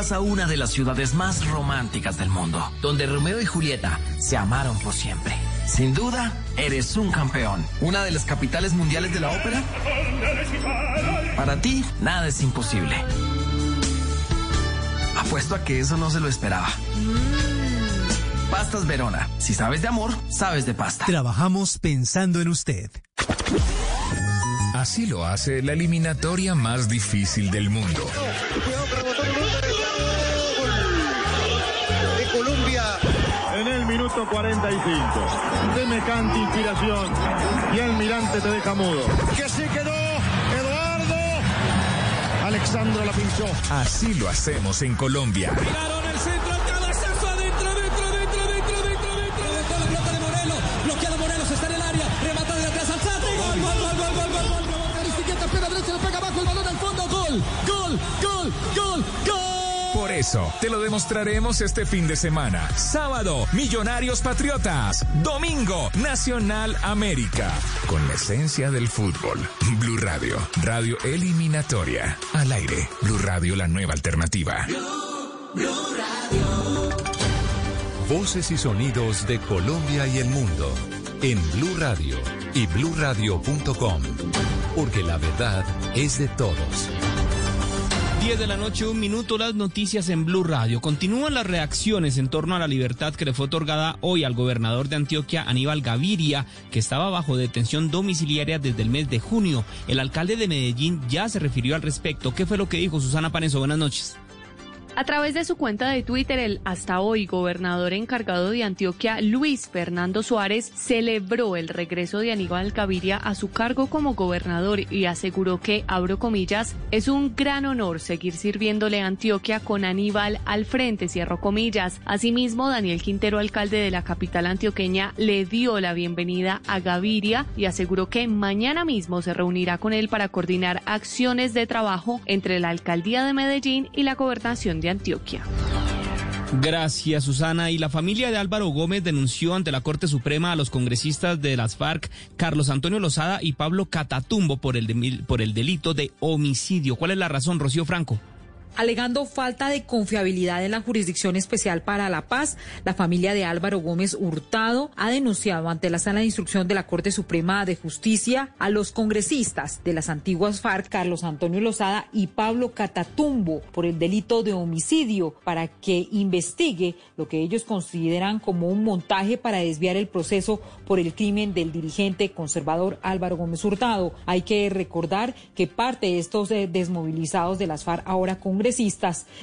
a una de las ciudades más románticas del mundo, donde Romeo y Julieta se amaron por siempre. Sin duda, eres un campeón. ¿Una de las capitales mundiales de la ópera? Para ti, nada es imposible. Apuesto a que eso no se lo esperaba. Pastas Verona. Si sabes de amor, sabes de pasta. Trabajamos pensando en usted. Así lo hace la eliminatoria más difícil del mundo. Colombia. En el minuto 45. Semejante inspiración. Y el mirante te deja mudo. Que se quedó Eduardo. Alexandro la pinchó. Así lo hacemos en Colombia. Miraron el centro, el cabezazo adentro, dentro, dentro, dentro, dentro, dentro, dentro, la pelota de Morelos. Bloqueado Morelos, está en el área. Remata de atrás al Sate. Gol, gol, gol, gol, gol, gol, gol. Aristiqueta, espera derecha, le pega abajo el balón al fondo. Gol, gol, gol, gol, gol. Eso, te lo demostraremos este fin de semana. Sábado, Millonarios Patriotas. Domingo, Nacional América. Con la esencia del fútbol. Blue Radio, radio eliminatoria. Al aire, Blue Radio, la nueva alternativa. Voces y sonidos de Colombia y el mundo en Blue Radio y bluradio.com. Porque la verdad es de todos. 10 de la noche, un minuto, las noticias en Blue Radio. Continúan las reacciones en torno a la libertad que le fue otorgada hoy al gobernador de Antioquia, Aníbal Gaviria, que estaba bajo detención domiciliaria desde el mes de junio. El alcalde de Medellín ya se refirió al respecto. ¿Qué fue lo que dijo Susana Paneso? Buenas noches. A través de su cuenta de Twitter, el hasta hoy gobernador encargado de Antioquia, Luis Fernando Suárez, celebró el regreso de Aníbal Gaviria a su cargo como gobernador y aseguró que, abro comillas, es un gran honor seguir sirviéndole a Antioquia con Aníbal al frente, cierro comillas. Asimismo, Daniel Quintero, alcalde de la capital antioqueña, le dio la bienvenida a Gaviria y aseguró que mañana mismo se reunirá con él para coordinar acciones de trabajo entre la alcaldía de Medellín y la gobernación de Antioquia. Gracias, Susana. Y la familia de Álvaro Gómez denunció ante la Corte Suprema a los congresistas de las FARC, Carlos Antonio Lozada y Pablo Catatumbo, por el, por el delito de homicidio. ¿Cuál es la razón, Rocío Franco? Alegando falta de confiabilidad en la Jurisdicción Especial para la Paz, la familia de Álvaro Gómez Hurtado ha denunciado ante la Sala de Instrucción de la Corte Suprema de Justicia a los congresistas de las antiguas FARC, Carlos Antonio Lozada y Pablo Catatumbo, por el delito de homicidio, para que investigue lo que ellos consideran como un montaje para desviar el proceso por el crimen del dirigente conservador Álvaro Gómez Hurtado. Hay que recordar que parte de estos eh, desmovilizados de las FARC, ahora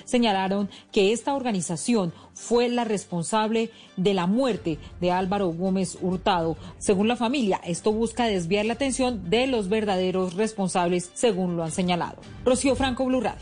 señalaron que esta organización fue la responsable de la muerte de Álvaro Gómez Hurtado. Según la familia, esto busca desviar la atención de los verdaderos responsables, según lo han señalado. Rocío Franco, Blue Radio.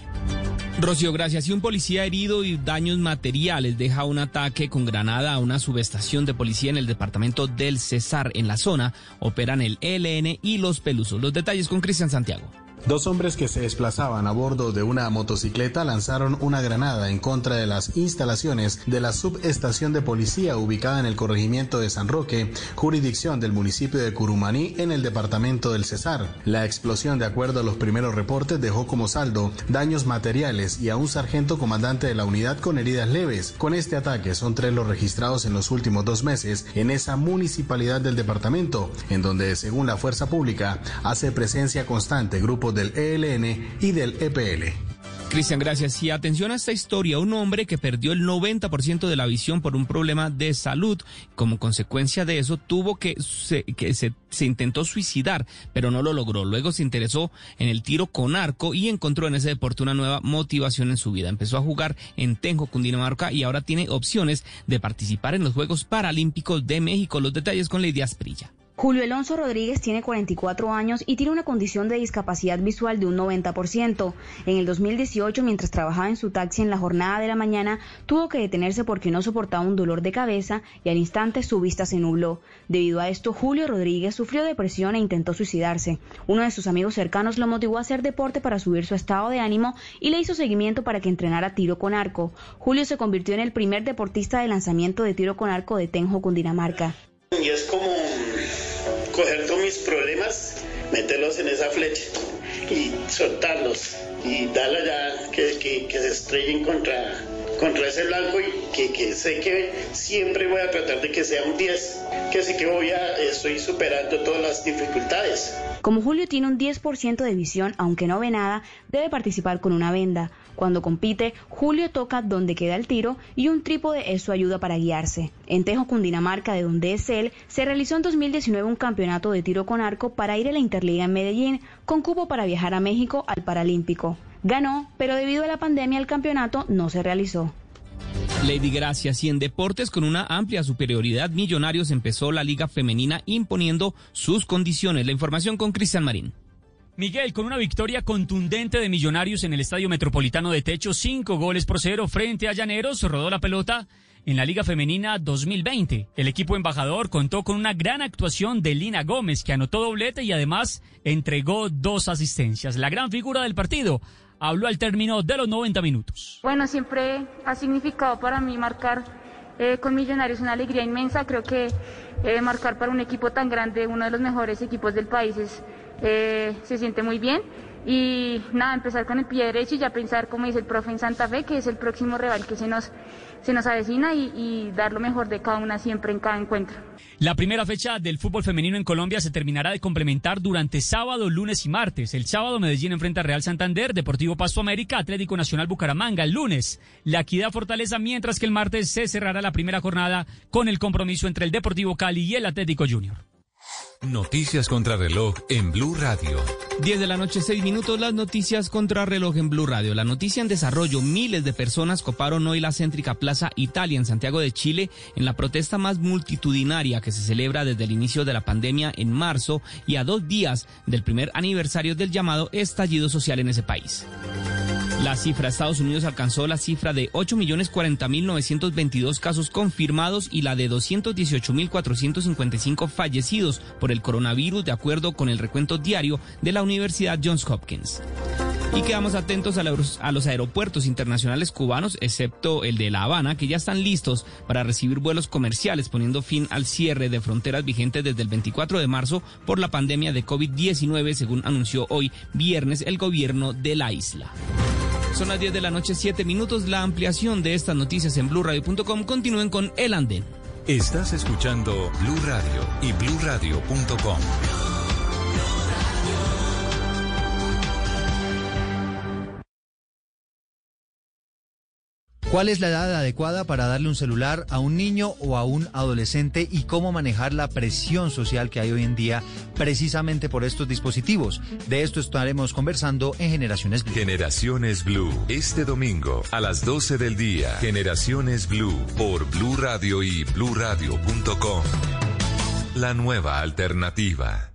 Rocío, gracias. Y un policía herido y daños materiales deja un ataque con granada a una subestación de policía en el departamento del Cesar. En la zona operan el ELN y los Pelusos. Los detalles con Cristian Santiago. Dos hombres que se desplazaban a bordo de una motocicleta lanzaron una granada en contra de las instalaciones de la subestación de policía ubicada en el corregimiento de San Roque, jurisdicción del municipio de Curumaní en el departamento del Cesar. La explosión, de acuerdo a los primeros reportes, dejó como saldo daños materiales y a un sargento comandante de la unidad con heridas leves. Con este ataque son tres los registrados en los últimos dos meses en esa municipalidad del departamento, en donde, según la fuerza pública, hace presencia constante grupos del ELN y del EPL. Cristian, gracias. Y atención a esta historia. Un hombre que perdió el 90% de la visión por un problema de salud. Como consecuencia de eso, tuvo que, se, que se, se intentó suicidar, pero no lo logró. Luego se interesó en el tiro con arco y encontró en ese deporte una nueva motivación en su vida. Empezó a jugar en Tenjo, Cundinamarca, y ahora tiene opciones de participar en los Juegos Paralímpicos de México. Los detalles con Lady Asprilla. Julio Alonso Rodríguez tiene 44 años y tiene una condición de discapacidad visual de un 90%. En el 2018, mientras trabajaba en su taxi en la jornada de la mañana, tuvo que detenerse porque no soportaba un dolor de cabeza y al instante su vista se nubló. Debido a esto, Julio Rodríguez sufrió depresión e intentó suicidarse. Uno de sus amigos cercanos lo motivó a hacer deporte para subir su estado de ánimo y le hizo seguimiento para que entrenara tiro con arco. Julio se convirtió en el primer deportista de lanzamiento de tiro con arco de Tenjo, Cundinamarca. Y es como coger todos mis problemas, meterlos en esa flecha y soltarlos y darle ya que, que, se estrellen contra, contra ese blanco y que, que, sé que siempre voy a tratar de que sea un 10, que sé que voy a, estoy superando todas las dificultades. Como Julio tiene un 10% de visión, aunque no ve nada, debe participar con una venda. Cuando compite, Julio toca donde queda el tiro y un trípode es su ayuda para guiarse. En Tejo, Cundinamarca, de donde es él, se realizó en 2019 un campeonato de tiro con arco para ir a la Interliga en Medellín, con cupo para viajar a México al Paralímpico. Ganó, pero debido a la pandemia el campeonato no se realizó. Lady Gracias y en deportes con una amplia superioridad Millonarios empezó la liga femenina imponiendo sus condiciones. La información con Cristian Marín. Miguel, con una victoria contundente de Millonarios en el Estadio Metropolitano de Techo, cinco goles por cero frente a Llaneros, rodó la pelota en la Liga Femenina 2020. El equipo embajador contó con una gran actuación de Lina Gómez, que anotó doblete y además entregó dos asistencias. La gran figura del partido habló al término de los 90 minutos. Bueno, siempre ha significado para mí marcar eh, con Millonarios una alegría inmensa. Creo que eh, marcar para un equipo tan grande, uno de los mejores equipos del país, es, eh, se siente muy bien. Y nada, empezar con el pie derecho y ya pensar, como dice el profe en Santa Fe, que es el próximo rival que se nos, se nos avecina y, dar lo mejor de cada una siempre en cada encuentro. La primera fecha del fútbol femenino en Colombia se terminará de complementar durante sábado, lunes y martes. El sábado Medellín enfrenta a Real Santander, Deportivo Pasto América, Atlético Nacional Bucaramanga. El lunes La Equidad Fortaleza, mientras que el martes se cerrará la primera jornada con el compromiso entre el Deportivo Cali y el Atlético Junior. Noticias contra reloj en Blue Radio. 10 de la noche, 6 minutos, las noticias contra reloj en Blue Radio. La noticia en desarrollo, miles de personas coparon hoy la céntrica Plaza Italia en Santiago de Chile en la protesta más multitudinaria que se celebra desde el inicio de la pandemia en marzo y a dos días del primer aniversario del llamado estallido social en ese país. La cifra, Estados Unidos alcanzó la cifra de 8.040.922 casos confirmados y la de 218.455 fallecidos por el coronavirus, de acuerdo con el recuento diario de la Universidad Johns Hopkins. Y quedamos atentos a los, a los, aeropuertos internacionales cubanos, excepto el de La Habana, que ya están listos para recibir vuelos comerciales, poniendo fin al cierre de fronteras vigentes desde el 24 de marzo por la pandemia de COVID-19, según anunció hoy viernes el gobierno de la isla. Son las 10 de la noche, 7 minutos. La ampliación de estas noticias en blurradio.com. Continúen con El Andén. Estás escuchando Blue Radio y bluradio.com. ¿Cuál es la edad adecuada para darle un celular a un niño o a un adolescente y cómo manejar la presión social que hay hoy en día precisamente por estos dispositivos? De esto estaremos conversando en Generaciones Blue. Generaciones Blue, este domingo a las 12 del día. Generaciones Blue por Blue Radio y bluradio.com. La nueva alternativa.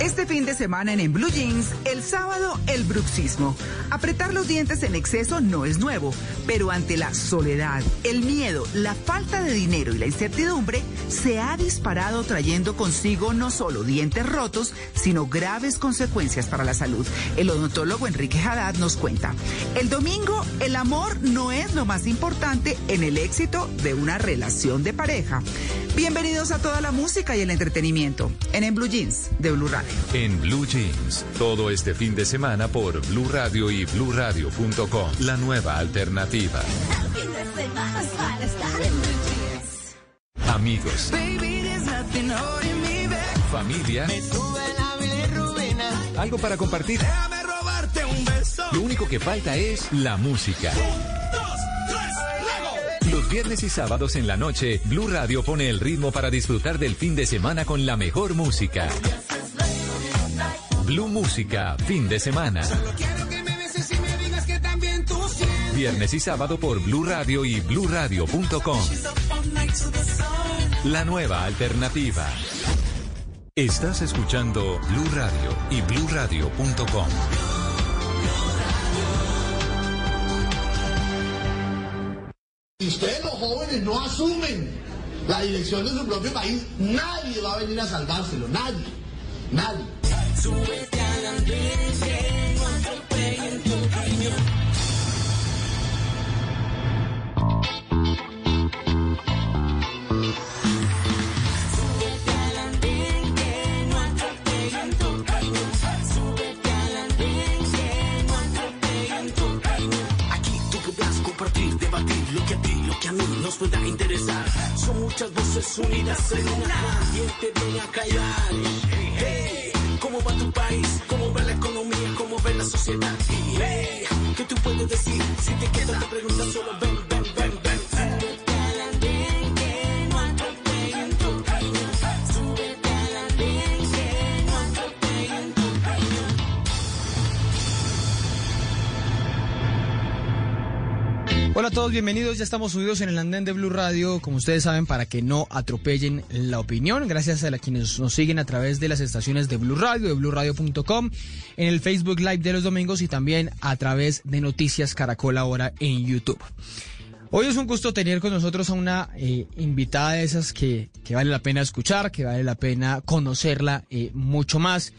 Este fin de semana en, en Blue Jeans, el sábado el bruxismo. Apretar los dientes en exceso no es nuevo, pero ante la soledad, el miedo, la falta de dinero y la incertidumbre, se ha disparado trayendo consigo no solo dientes rotos, sino graves consecuencias para la salud. El odontólogo Enrique Haddad nos cuenta. El domingo, el amor no es lo más importante en el éxito de una relación de pareja. Bienvenidos a toda la música y el entretenimiento en En Blue Jeans de Blue Radio. En Blue Jeans, todo este fin de semana por Blue Radio y bluradio.com. La nueva alternativa. Amigos. Familia. Algo para compartir. Lo único que falta es la música. Los viernes y sábados en la noche, Blue Radio pone el ritmo para disfrutar del fin de semana con la mejor música. Blue Música, fin de semana. Viernes y sábado por Blue Radio y bluradio.com. La nueva alternativa. Estás escuchando Blue Radio y bluradio.com. Si ustedes los jóvenes no asumen la dirección de su propio país, nadie va a venir a salvárselo, nadie, nadie. Súbete a andén, que no atropellen tu cañón. Aquí tú podrás compartir, debatir lo que a ti, lo que a mí nos pueda interesar. Son muchas voces unidas en una. ¿Quién te viene a callar? ¿Cómo va tu país? ¿Cómo va la economía? ¿Cómo va la sociedad? Y, hey, ¿qué tú puedes decir? Si te quedas te preguntas solo ven, ven, ven, ven. Hola a todos, bienvenidos. Ya estamos subidos en el andén de Blue Radio, como ustedes saben, para que no atropellen la opinión. Gracias a la quienes nos siguen a través de las estaciones de Blue Radio, de BlueRadio.com, en el Facebook Live de los domingos y también a través de Noticias Caracol ahora en YouTube. Hoy es un gusto tener con nosotros a una eh, invitada de esas que, vale la pena escuchar, que vale la pena conocerla eh, mucho más.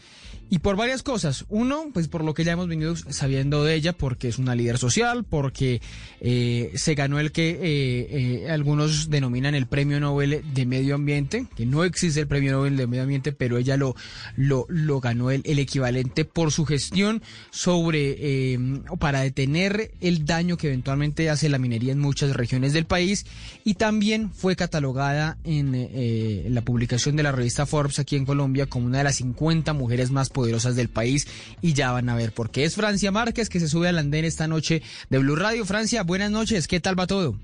Y por varias cosas. Uno, pues por lo que ya hemos venido sabiendo de ella, porque es una líder social, porque eh, se ganó el que eh, eh, algunos denominan el Premio Nobel de Medio Ambiente, que no existe el Premio Nobel de Medio Ambiente, pero ella lo, lo, ganó el, el equivalente por su gestión sobre, eh, para detener el daño que eventualmente hace la minería en muchas regiones del país. Y también fue catalogada en, eh, la publicación de la revista Forbes aquí en Colombia como una de las 50 mujeres más poderosas del país y ya van a ver por qué. Es Francia Márquez que se sube al andén esta noche de Blue Radio. Francia, buenas noches, ¿qué tal va todo?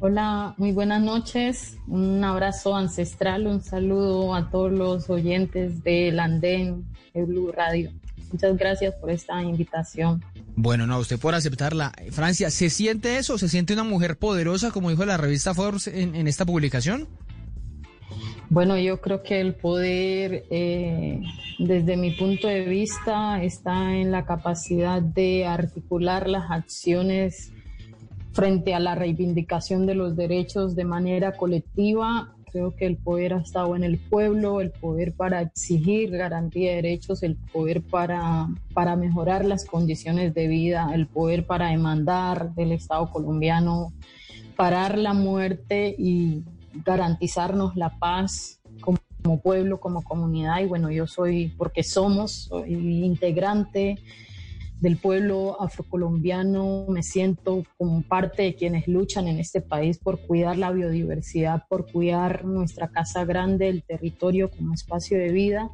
Hola, muy buenas noches. Un abrazo ancestral, un saludo a todos los oyentes del andén de Blue Radio. Muchas gracias por esta invitación. Bueno, no, usted por aceptarla. Francia, ¿se siente eso? ¿Se siente una mujer poderosa, como dijo la revista Forbes en, en esta publicación? Bueno, yo creo que el poder, eh, desde mi punto de vista, está en la capacidad de articular las acciones frente a la reivindicación de los derechos de manera colectiva. Creo que el poder ha estado en el pueblo, el poder para exigir garantía de derechos, el poder para, para mejorar las condiciones de vida, el poder para demandar del Estado colombiano, parar la muerte y garantizarnos la paz como, pueblo, como comunidad. Y bueno, yo soy, porque somos, soy integrante del pueblo afrocolombiano, me siento como parte de quienes luchan en este país por cuidar la biodiversidad, por cuidar nuestra casa grande, el territorio como espacio de vida.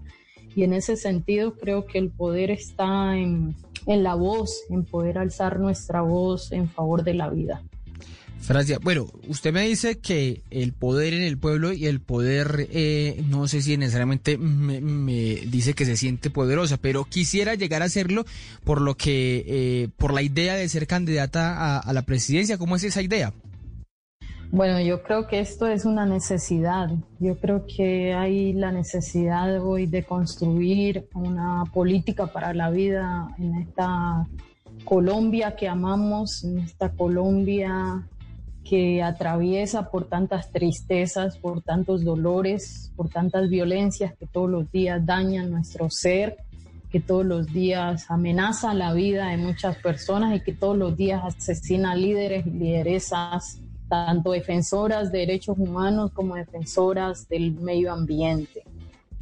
Y en ese sentido creo que el poder está en, en la voz, en poder alzar nuestra voz en favor de la vida. Francia, bueno, usted me dice que el poder en el pueblo y el poder, eh, no sé si necesariamente me, me, dice que se siente poderosa, pero quisiera llegar a hacerlo por lo que, eh, por la idea de ser candidata a, a la presidencia. ¿Cómo es esa idea? Bueno, yo creo que esto es una necesidad. Yo creo que hay la necesidad hoy de construir una política para la vida en esta Colombia que amamos, en esta Colombia que atraviesa por tantas tristezas, por tantos dolores, por tantas violencias que todos los días dañan nuestro ser, que todos los días amenaza la vida de muchas personas y que todos los días asesina líderes y lideresas, tanto defensoras de derechos humanos como defensoras del medio ambiente.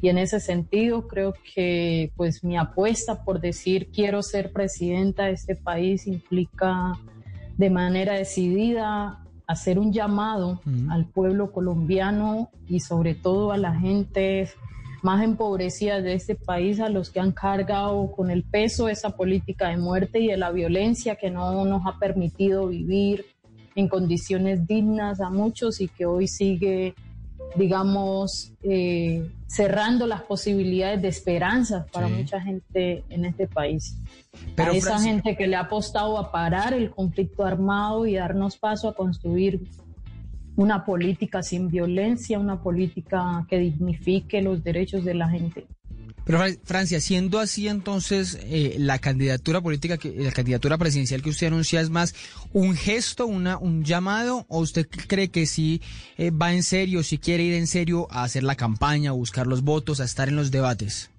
Y en ese sentido creo que pues mi apuesta por decir quiero ser presidenta de este país implica de manera decidida hacer un llamado uh -huh. al pueblo colombiano y sobre todo a la gente más empobrecida de este país, a los que han cargado con el peso de esa política de muerte y de la violencia que no nos ha permitido vivir en condiciones dignas a muchos y que hoy sigue, digamos, eh, cerrando las posibilidades de esperanza para sí. mucha gente en este país. Pero a esa gente que le ha apostado a parar el conflicto armado y darnos paso a construir una política sin violencia, una política que dignifique los derechos de la gente. Pero Francia, siendo así entonces eh, la candidatura política, la candidatura presidencial que usted anuncia es más un gesto, una, un llamado, o usted cree que sí eh, va en serio, si quiere ir en serio a hacer la campaña, a buscar los votos, a estar en los debates?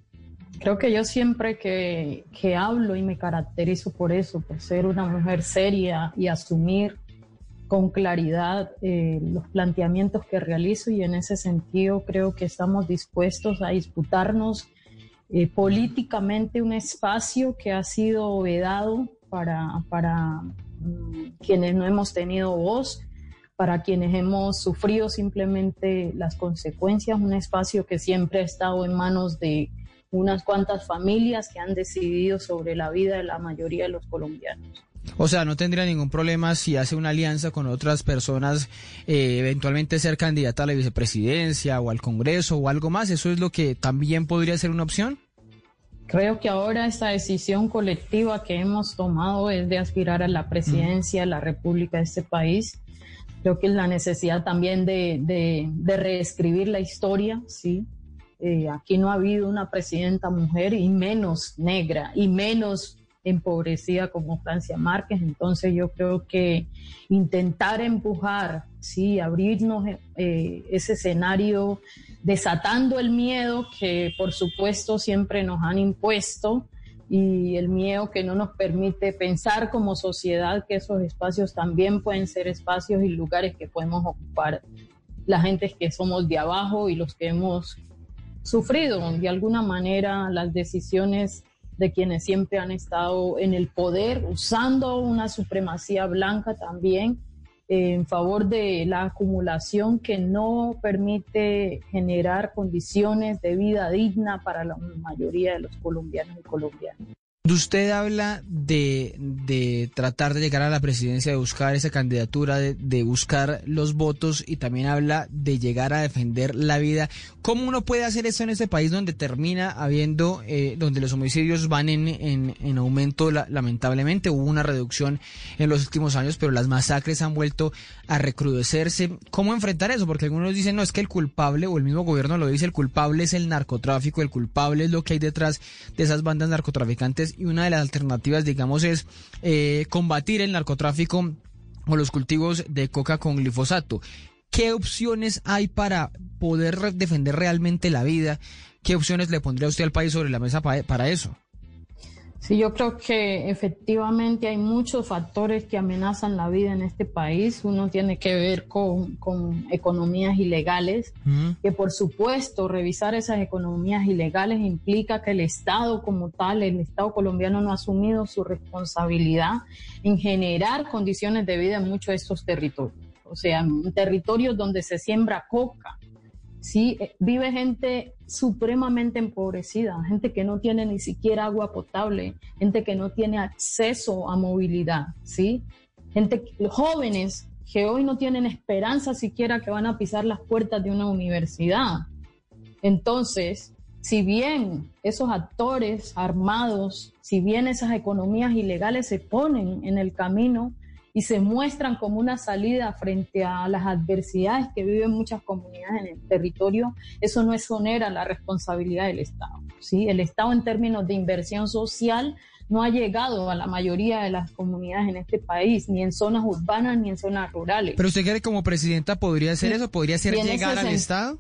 Creo que yo siempre que, que hablo y me caracterizo por eso, por ser una mujer seria y asumir con claridad eh, los planteamientos que realizo y en ese sentido creo que estamos dispuestos a disputarnos eh, políticamente un espacio que ha sido vedado para, para mm, quienes no hemos tenido voz, para quienes hemos sufrido simplemente las consecuencias, un espacio que siempre ha estado en manos de unas cuantas familias que han decidido sobre la vida de la mayoría de los colombianos. O sea, no tendría ningún problema si hace una alianza con otras personas, eh, eventualmente ser candidata a la vicepresidencia o al Congreso o algo más. ¿Eso es lo que también podría ser una opción? Creo que ahora esta decisión colectiva que hemos tomado es de aspirar a la presidencia de la República de este país. Creo que es la necesidad también de, de, reescribir la historia, ¿sí? Eh, aquí no ha habido una presidenta mujer y menos negra y menos empobrecida como Francia Márquez. Entonces yo creo que intentar empujar, sí, abrirnos eh, ese escenario desatando el miedo que por supuesto siempre nos han impuesto y el miedo que no nos permite pensar como sociedad que esos espacios también pueden ser espacios y lugares que podemos ocupar la gente que somos de abajo y los que hemos sufrido de alguna manera las decisiones de quienes siempre han estado en el poder, usando una supremacía blanca también eh, en favor de la acumulación que no permite generar condiciones de vida digna para la mayoría de los colombianos y colombianas. Usted habla de, de, tratar de llegar a la presidencia, de buscar esa candidatura, de, de, buscar los votos y también habla de llegar a defender la vida. ¿Cómo uno puede hacer eso en este país donde termina habiendo, eh, donde los homicidios van en, en, en aumento lamentablemente? Hubo una reducción en los últimos años, pero las masacres han vuelto a recrudecerse. ¿Cómo enfrentar eso? Porque algunos dicen, no, es que el culpable, o el mismo gobierno lo dice, el culpable es el narcotráfico, el culpable es lo que hay detrás de esas bandas narcotraficantes y una de las alternativas, digamos, es eh, combatir el narcotráfico o los cultivos de coca con glifosato. ¿Qué opciones hay para poder defender realmente la vida? ¿Qué opciones le pondría usted al país sobre la mesa para eso? Sí, yo creo que efectivamente hay muchos factores que amenazan la vida en este país. Uno tiene que ver con, economías ilegales, que por supuesto revisar esas economías ilegales implica que el Estado como tal, el Estado colombiano no ha asumido su responsabilidad en generar condiciones de vida en muchos de estos territorios. O sea, en territorios donde se siembra coca, ¿sí? Eh, vive gente supremamente empobrecida, gente que no tiene ni siquiera agua potable, gente que no tiene acceso a movilidad, ¿sí? Gente, jóvenes que hoy no tienen esperanza siquiera que van a pisar las puertas de una universidad. Entonces, si bien esos actores armados, si bien esas economías ilegales se ponen en el camino y se muestran como una salida frente a las adversidades que viven muchas comunidades en el territorio, eso no exonera la responsabilidad del Estado. ¿sí? El Estado en términos de inversión social no ha llegado a la mayoría de las comunidades en este país, ni en zonas urbanas ni en zonas rurales. Pero usted cree que como presidenta podría hacer eso, podría ser llegar al Estado?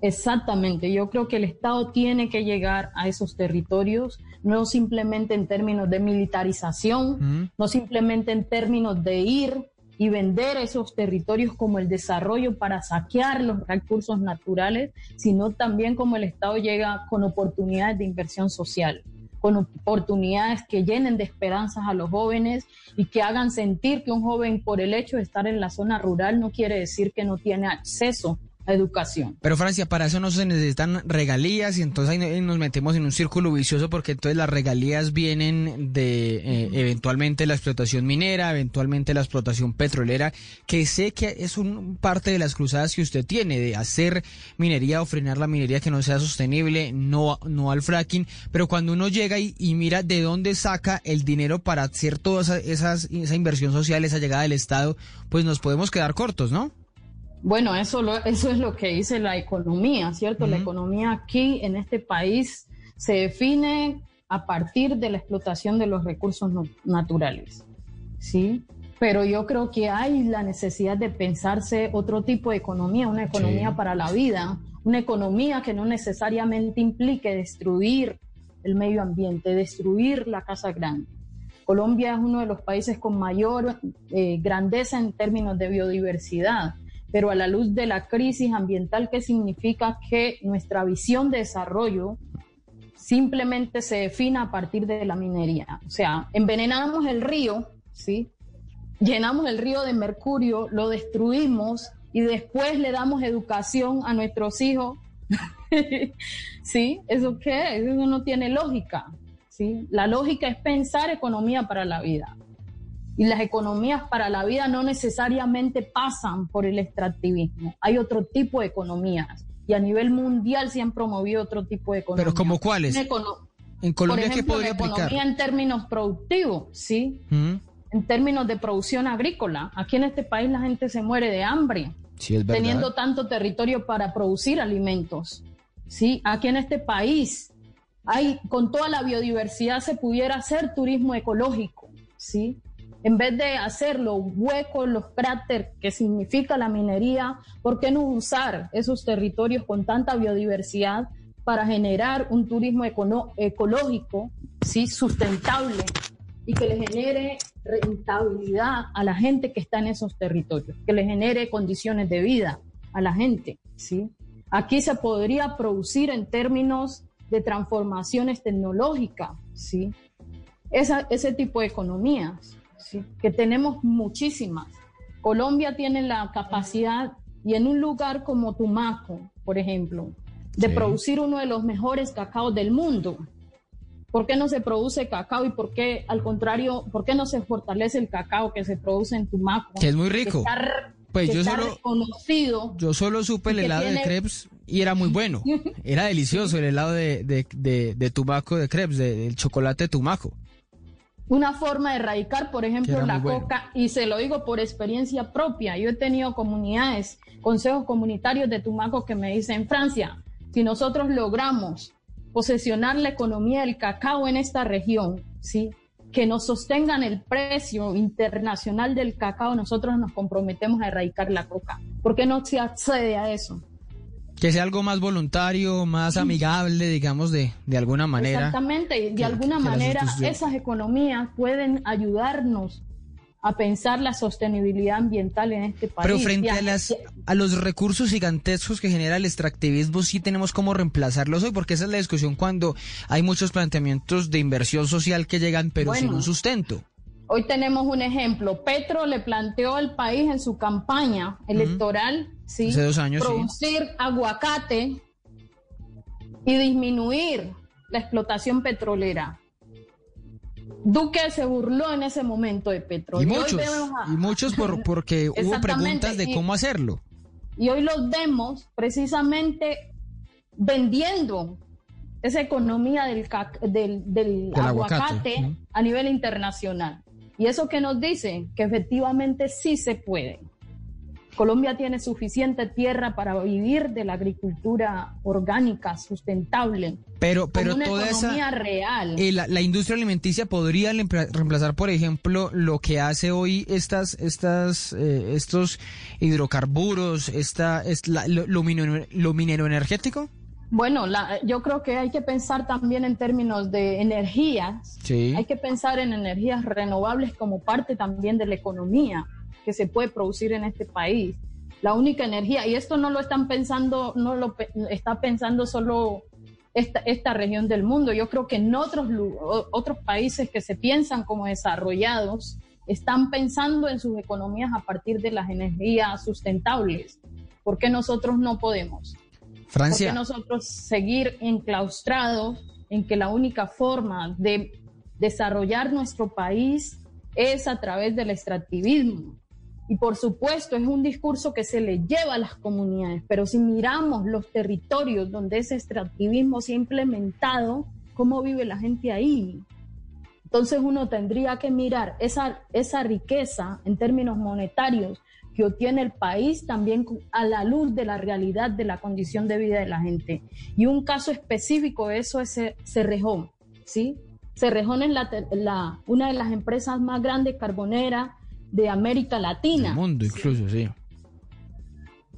Exactamente, yo creo que el Estado tiene que llegar a esos territorios, no simplemente en términos de militarización, no simplemente en términos de ir y vender esos territorios como el desarrollo para saquear los recursos naturales, sino también como el Estado llega con oportunidades de inversión social, con oportunidades que llenen de esperanzas a los jóvenes y que hagan sentir que un joven por el hecho de estar en la zona rural no quiere decir que no tiene acceso educación. Pero Francia, para eso no se necesitan regalías y entonces ahí nos metemos en un círculo vicioso porque entonces las regalías vienen de eh, eventualmente la explotación minera, eventualmente la explotación petrolera, que sé que es un parte de las cruzadas que usted tiene de hacer minería o frenar la minería que no sea sostenible, no, no al fracking, pero cuando uno llega y, mira de dónde saca el dinero para hacer toda esa, esa inversión social, esa llegada del Estado, pues nos podemos quedar cortos, ¿no? Bueno, eso, lo, eso es lo que dice la economía, ¿cierto? La economía aquí en este país se define a partir de la explotación de los recursos naturales, ¿sí? Pero yo creo que hay la necesidad de pensarse otro tipo de economía, una economía para la vida, una economía que no necesariamente implique destruir el medio ambiente, destruir la casa grande. Colombia es uno de los países con mayor eh, grandeza en términos de biodiversidad pero a la luz de la crisis ambiental, ¿qué significa que nuestra visión de desarrollo simplemente se defina a partir de la minería? O sea, envenenamos el río, ¿sí? Llenamos el río de mercurio, lo destruimos y después le damos educación a nuestros hijos. ¿Sí? ¿Eso qué? Eso no tiene lógica. ¿sí? La lógica es pensar economía para la vida y las economías para la vida no necesariamente pasan por el extractivismo. Hay otro tipo de economías y a nivel mundial se han promovido otro tipo de economías. ¿Pero como cuáles? en Colombia, ¿qué podría la economía en términos productivos, ¿sí? En términos de producción agrícola. Aquí en este país la gente se muere de hambre. teniendo tanto territorio para producir alimentos. ¿sí? Aquí en este país, hay, con toda la biodiversidad se pudiera hacer turismo ecológico, ¿sí? En vez de hacer los huecos, los cráteres que significa la minería, ¿por qué no usar esos territorios con tanta biodiversidad para generar un turismo ecológico, sí, sustentable y que le genere rentabilidad a la gente que está en esos territorios, que le genere condiciones de vida a la gente, ¿sí? Aquí se podría producir en términos de transformaciones tecnológicas, ¿sí? ese tipo de economías que tenemos muchísimas. Colombia tiene la capacidad, y en un lugar como Tumaco, por ejemplo, de producir uno de los mejores cacaos del mundo. ¿Por qué no se produce cacao y por qué, al contrario, por qué no se fortalece el cacao que se produce en Tumaco? Que es muy rico. pues yo solo, reconocido. Yo solo supe el helado de crepes y era muy bueno. Era delicioso el helado de, de, de, Tumaco de crepes, del chocolate de Tumaco una forma de erradicar, por ejemplo, la coca, y se lo digo por experiencia propia. Yo he tenido comunidades, consejos comunitarios de Tumaco que me dicen, Francia, si nosotros logramos posesionar la economía del cacao en esta región, ¿sí? que nos sostengan el precio internacional del cacao, nosotros nos comprometemos a erradicar la coca. ¿Por qué no se accede a eso? Que sea algo más voluntario, más amigable, digamos, de, de alguna manera. Exactamente, de alguna manera esas economías pueden ayudarnos a pensar la sostenibilidad ambiental en este país. Pero frente a, las, a los recursos gigantescos que genera el extractivismo, sí tenemos cómo reemplazarlos hoy, porque esa es la discusión cuando hay muchos planteamientos de inversión social que llegan, pero sin un sustento. Hoy tenemos un ejemplo. Petro le planteó al país en su campaña electoral, ¿sí? producir aguacate y disminuir la explotación petrolera. Duque se burló en ese momento de Petro. Y, muchos, y muchos por, porque hubo preguntas de cómo hacerlo. Y hoy los vemos precisamente vendiendo esa economía del, del, aguacate, a nivel internacional. Y eso que nos dice que efectivamente sí se puede. Colombia tiene suficiente tierra para vivir de la agricultura orgánica, sustentable. Pero, pero una toda economía real. Eh, la, industria alimenticia podría reemplazar, por ejemplo, lo que hace hoy estas, estas, eh, estos hidrocarburos, esta, es lo, minero, energético. Bueno, yo creo que hay que pensar también en términos de energías. Hay que pensar en energías renovables como parte también de la economía que se puede producir en este país. La única energía, y esto no lo están pensando, no lo está pensando solo esta, esta región del mundo. Yo creo que en otros, otros países que se piensan como desarrollados están pensando en sus economías a partir de las energías sustentables. ¿Por qué nosotros no podemos? Francia. nosotros seguir enclaustrados en que la única forma de desarrollar nuestro país es a través del extractivismo? Y por supuesto es un discurso que se le lleva a las comunidades, pero si miramos los territorios donde ese extractivismo se ha implementado, ¿cómo vive la gente ahí? Entonces uno tendría que mirar esa, esa riqueza en términos monetarios que tiene el país también a la luz de la realidad de la condición de vida de la gente. Y un caso específico de eso es Cerrejón, ¿sí? Cerrejón es la, una de las empresas más grandes carboneras de América Latina. Mundo incluso, sí.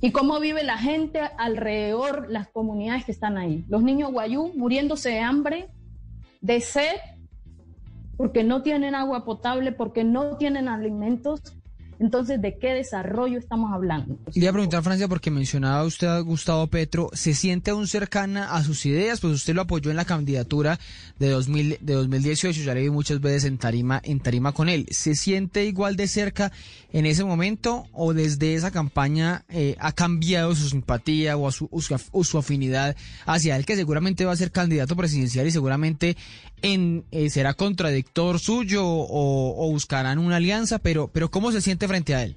¿Y cómo vive la gente alrededor, las comunidades que están ahí? Los niños guayú muriéndose de hambre, de sed, porque no tienen agua potable, porque no tienen alimentos entonces, ¿de qué desarrollo estamos hablando? Le iba a preguntar, Francia, porque mencionaba usted a Gustavo Petro, ¿se siente aún cercana a sus ideas? Pues usted lo apoyó en la candidatura de, 2000, de 2018, ya le vi muchas veces en tarima, en tarima con él. ¿Se siente igual de cerca en ese momento o desde esa campaña eh, ha cambiado su simpatía o, su, su afinidad hacia él, que seguramente va a ser candidato presidencial y seguramente en, eh, será contradictor suyo o, buscarán una alianza, pero, pero ¿cómo se siente frente a él?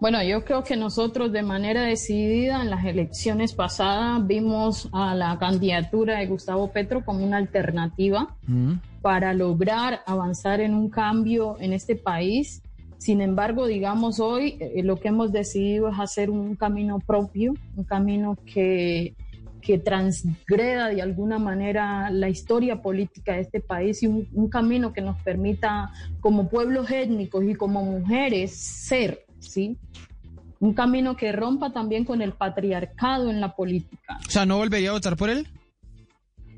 Bueno, yo creo que nosotros de manera decidida en las elecciones pasadas vimos a la candidatura de Gustavo Petro como una alternativa mm. para lograr avanzar en un cambio en este país. Sin embargo, digamos hoy eh, lo que hemos decidido es hacer un camino propio, un camino que que transgreda de alguna manera la historia política de este país y un, camino que nos permita como pueblos étnicos y como mujeres ser, ¿sí? Un camino que rompa también con el patriarcado en la política. O sea, ¿no volvería a votar por él?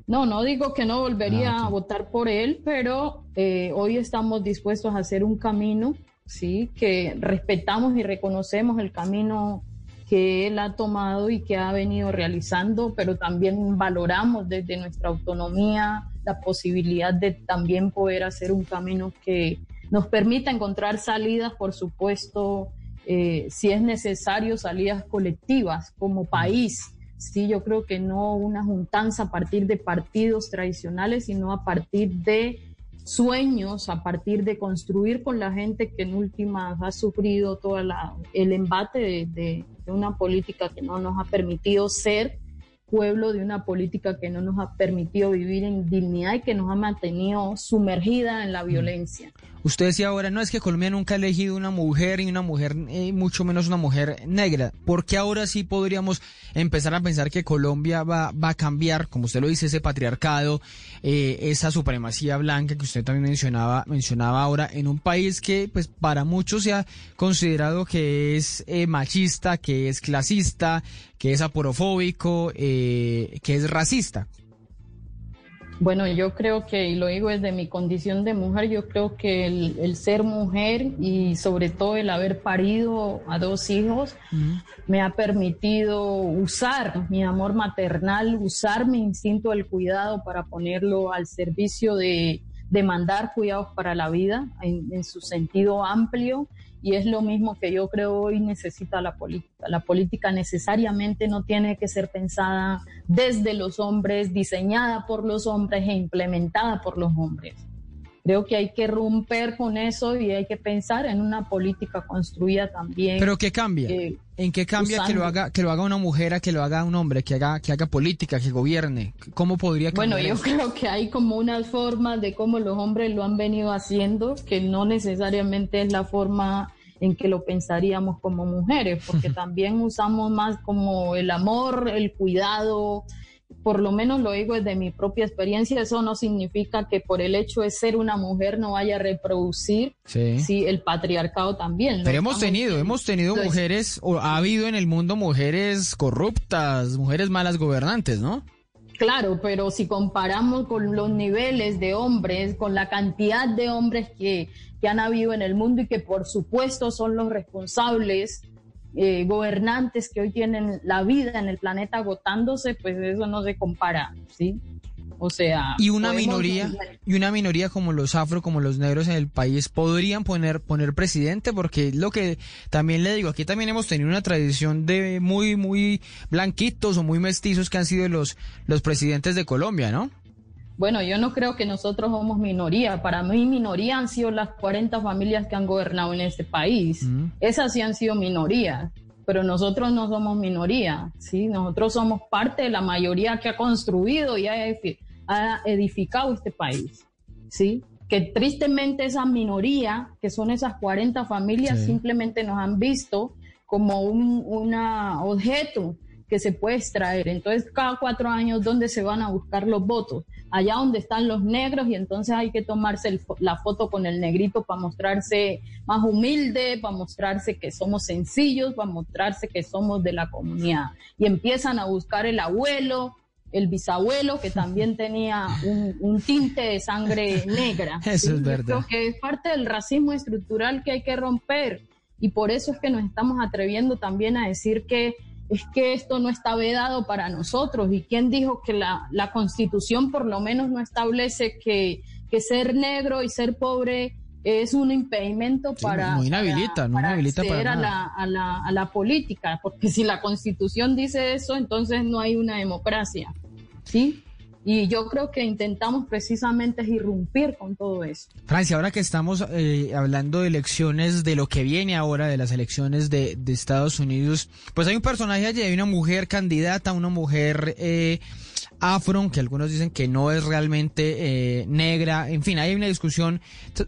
No, no digo que no volvería ah, a votar por él, pero eh, hoy estamos dispuestos a hacer un camino, ¿sí? Que respetamos y reconocemos el camino que él ha tomado y que ha venido realizando, pero también valoramos desde nuestra autonomía la posibilidad de también poder hacer un camino que nos permita encontrar salidas, por supuesto, eh, si es necesario, salidas colectivas como país. Sí, yo creo que no una juntanza a partir de partidos tradicionales, sino a partir de sueños a partir de construir con la gente que en últimas ha sufrido todo el embate de, una política que no nos ha permitido ser pueblo, de una política que no nos ha permitido vivir en dignidad y que nos ha mantenido sumergida en la mm. Usted decía ahora, no es que Colombia nunca ha elegido una mujer y una mujer, eh, mucho menos una mujer negra. ¿Por qué ahora sí podríamos empezar a pensar que Colombia va, va a cambiar, como usted lo dice, ese patriarcado, eh, esa supremacía blanca que usted también mencionaba, mencionaba ahora, en un país que pues para muchos se ha considerado que es eh, machista, que es clasista, que es aporofóbico, que es racista? Bueno, yo creo que, y lo digo desde mi condición de mujer, yo creo que el, ser mujer y sobre todo el haber parido a dos hijos me ha permitido usar mi amor maternal, usar mi instinto del cuidado para ponerlo al servicio de, mandar cuidados para la vida en su sentido amplio y es lo mismo que yo creo hoy necesita la política. La política necesariamente no tiene que ser pensada desde los hombres, diseñada por los hombres e implementada por los hombres. Creo que hay que romper con eso y hay que pensar en una política construida también. Pero ¿qué cambia? Eh, ¿En qué cambia que lo haga que lo haga una mujer a que lo haga un hombre, que haga que haga política, que gobierne? ¿Cómo podría cambiar? Bueno, yo creo que hay como unas formas de cómo los hombres lo han venido haciendo, que no necesariamente es la forma en que lo pensaríamos como mujeres, porque también usamos más como el amor, el cuidado, por lo menos lo digo desde mi propia experiencia, eso no significa que por el hecho de ser una mujer no vaya a reproducir sí. el patriarcado también. Pero hemos tenido, hemos tenido mujeres, o ha habido en el mundo mujeres corruptas, mujeres malas gobernantes, ¿no? Claro, pero si comparamos con los niveles de hombres, con la cantidad de hombres que, que han habido en el mundo y que por supuesto son los responsables eh, gobernantes que hoy tienen la vida en el planeta agotándose, pues eso no se compara, ¿sí? O sea, y una minoría y una minoría como los afro, como los negros en el país podrían poner poner presidente porque lo que también le digo, aquí también hemos tenido una tradición de muy muy blanquitos o muy mestizos que han sido los los presidentes de Colombia, ¿no? Bueno, yo no creo que nosotros somos minoría. Para mí, minoría han sido las 40 familias que han gobernado en este país. Esas sí han sido minorías, pero nosotros no somos minoría, ¿sí? Nosotros somos parte de la mayoría que ha construido y ha edificado este país, ¿sí? que tristemente esa minoría, que son esas 40 familias, simplemente nos han visto como un una objeto que se puede extraer. Entonces, cada cuatro años, ¿dónde se van a buscar los votos? Allá donde están los negros y entonces hay que tomarse la foto con el negrito para mostrarse más humilde, para mostrarse que somos sencillos, para mostrarse que somos de la comunidad. Y empiezan a buscar el abuelo, el bisabuelo que también tenía un, tinte de sangre negra. Eso es verdad. Creo que es parte del racismo estructural que hay que romper y por eso es que nos estamos atreviendo también a decir que es que esto no está vedado para nosotros. ¿Y quién dijo que la, la constitución por lo menos no establece que, que ser negro y ser pobre es un impedimento para, no inhabilita, no inhabilita para, a, la, a, la, a, la, política, porque si la constitución dice eso, entonces no hay una democracia. ¿sí? Y yo creo que intentamos precisamente irrumpir con todo eso. Francia, ahora que estamos eh, hablando de elecciones, de lo que viene ahora, de las elecciones de, de Estados Unidos, pues hay un personaje allí, hay una mujer candidata, una mujer eh, afro, que algunos dicen que no es realmente eh, negra. En fin, hay una discusión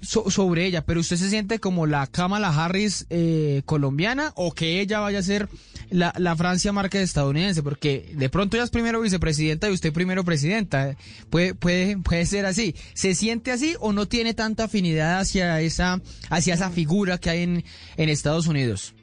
sobre ella, pero usted se siente como la Kamala Harris eh, colombiana o que ella vaya a ser la, la Francia marca estadounidense, porque de pronto ella es primero vicepresidenta y usted primero presidenta. Puede, puede, puede ser así. ¿Se siente así o no tiene tanta afinidad hacia esa, hacia esa figura que hay en, en Estados Unidos?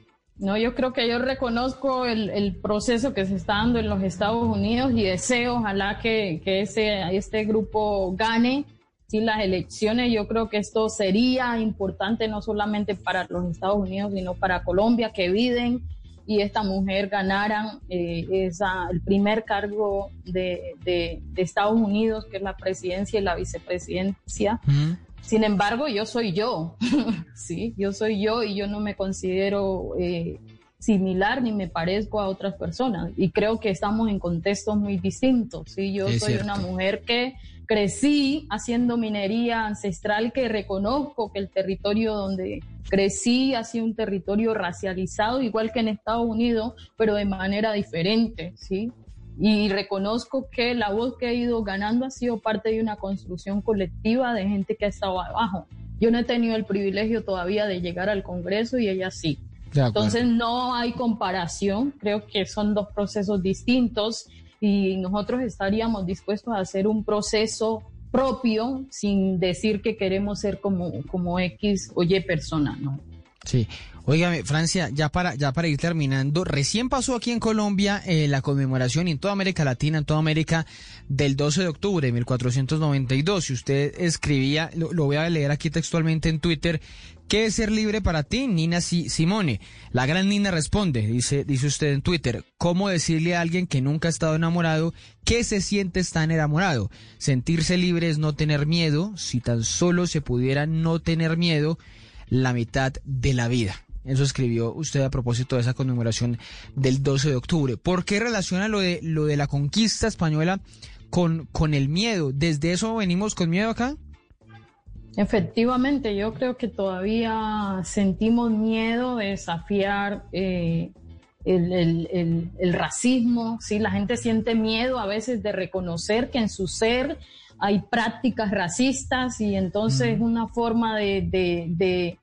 No, yo creo que yo reconozco el, proceso que se está dando en los Estados Unidos y deseo, ojalá que, ese, este grupo gane las elecciones. Yo creo que esto sería importante no solamente para los Estados Unidos, sino para Colombia, que viven y esta mujer ganaran eh, esa, el primer cargo de, de, Estados Unidos, que es la presidencia y la vicepresidencia. Sin embargo, yo soy yo, sí, yo soy yo y yo no me considero eh, similar ni me parezco a otras personas. Y creo que estamos en contextos muy distintos, sí, yo soy una mujer que crecí haciendo minería ancestral, que reconozco que el territorio donde crecí ha sido un territorio racializado, igual que en Estados Unidos, pero de manera diferente, sí y reconozco que la voz que he ido ganando ha sido parte de una construcción colectiva de gente que ha estado abajo. Yo no he tenido el privilegio todavía de llegar al Congreso y ella sí. Entonces no hay comparación, creo que son dos procesos distintos y nosotros estaríamos dispuestos a hacer un proceso propio sin decir que queremos ser como, como X o Y persona, ¿no? Sí. Óigame, Francia, ya para, ya para ir terminando, recién pasó aquí en Colombia eh, la conmemoración en toda América Latina, en toda América, del 12 de octubre de 1492. Si usted escribía, lo, voy a leer aquí textualmente en Twitter, ¿qué es ser libre para ti, Nina Simone? La gran Nina responde, dice, dice usted en Twitter, ¿cómo decirle a alguien que nunca ha estado enamorado que se siente estar enamorado? Sentirse libre es no tener miedo, si tan solo se pudiera no tener miedo, la mitad de la vida. Eso escribió usted a propósito de esa conmemoración del 12 de octubre. ¿Por qué relaciona lo de, lo de la conquista española con, con el miedo? ¿Desde eso venimos con miedo acá? Efectivamente, yo creo que todavía sentimos miedo de desafiar eh, el, racismo, ¿sí? la gente siente miedo a veces de reconocer que en su ser hay prácticas racistas y entonces es una forma de, de, de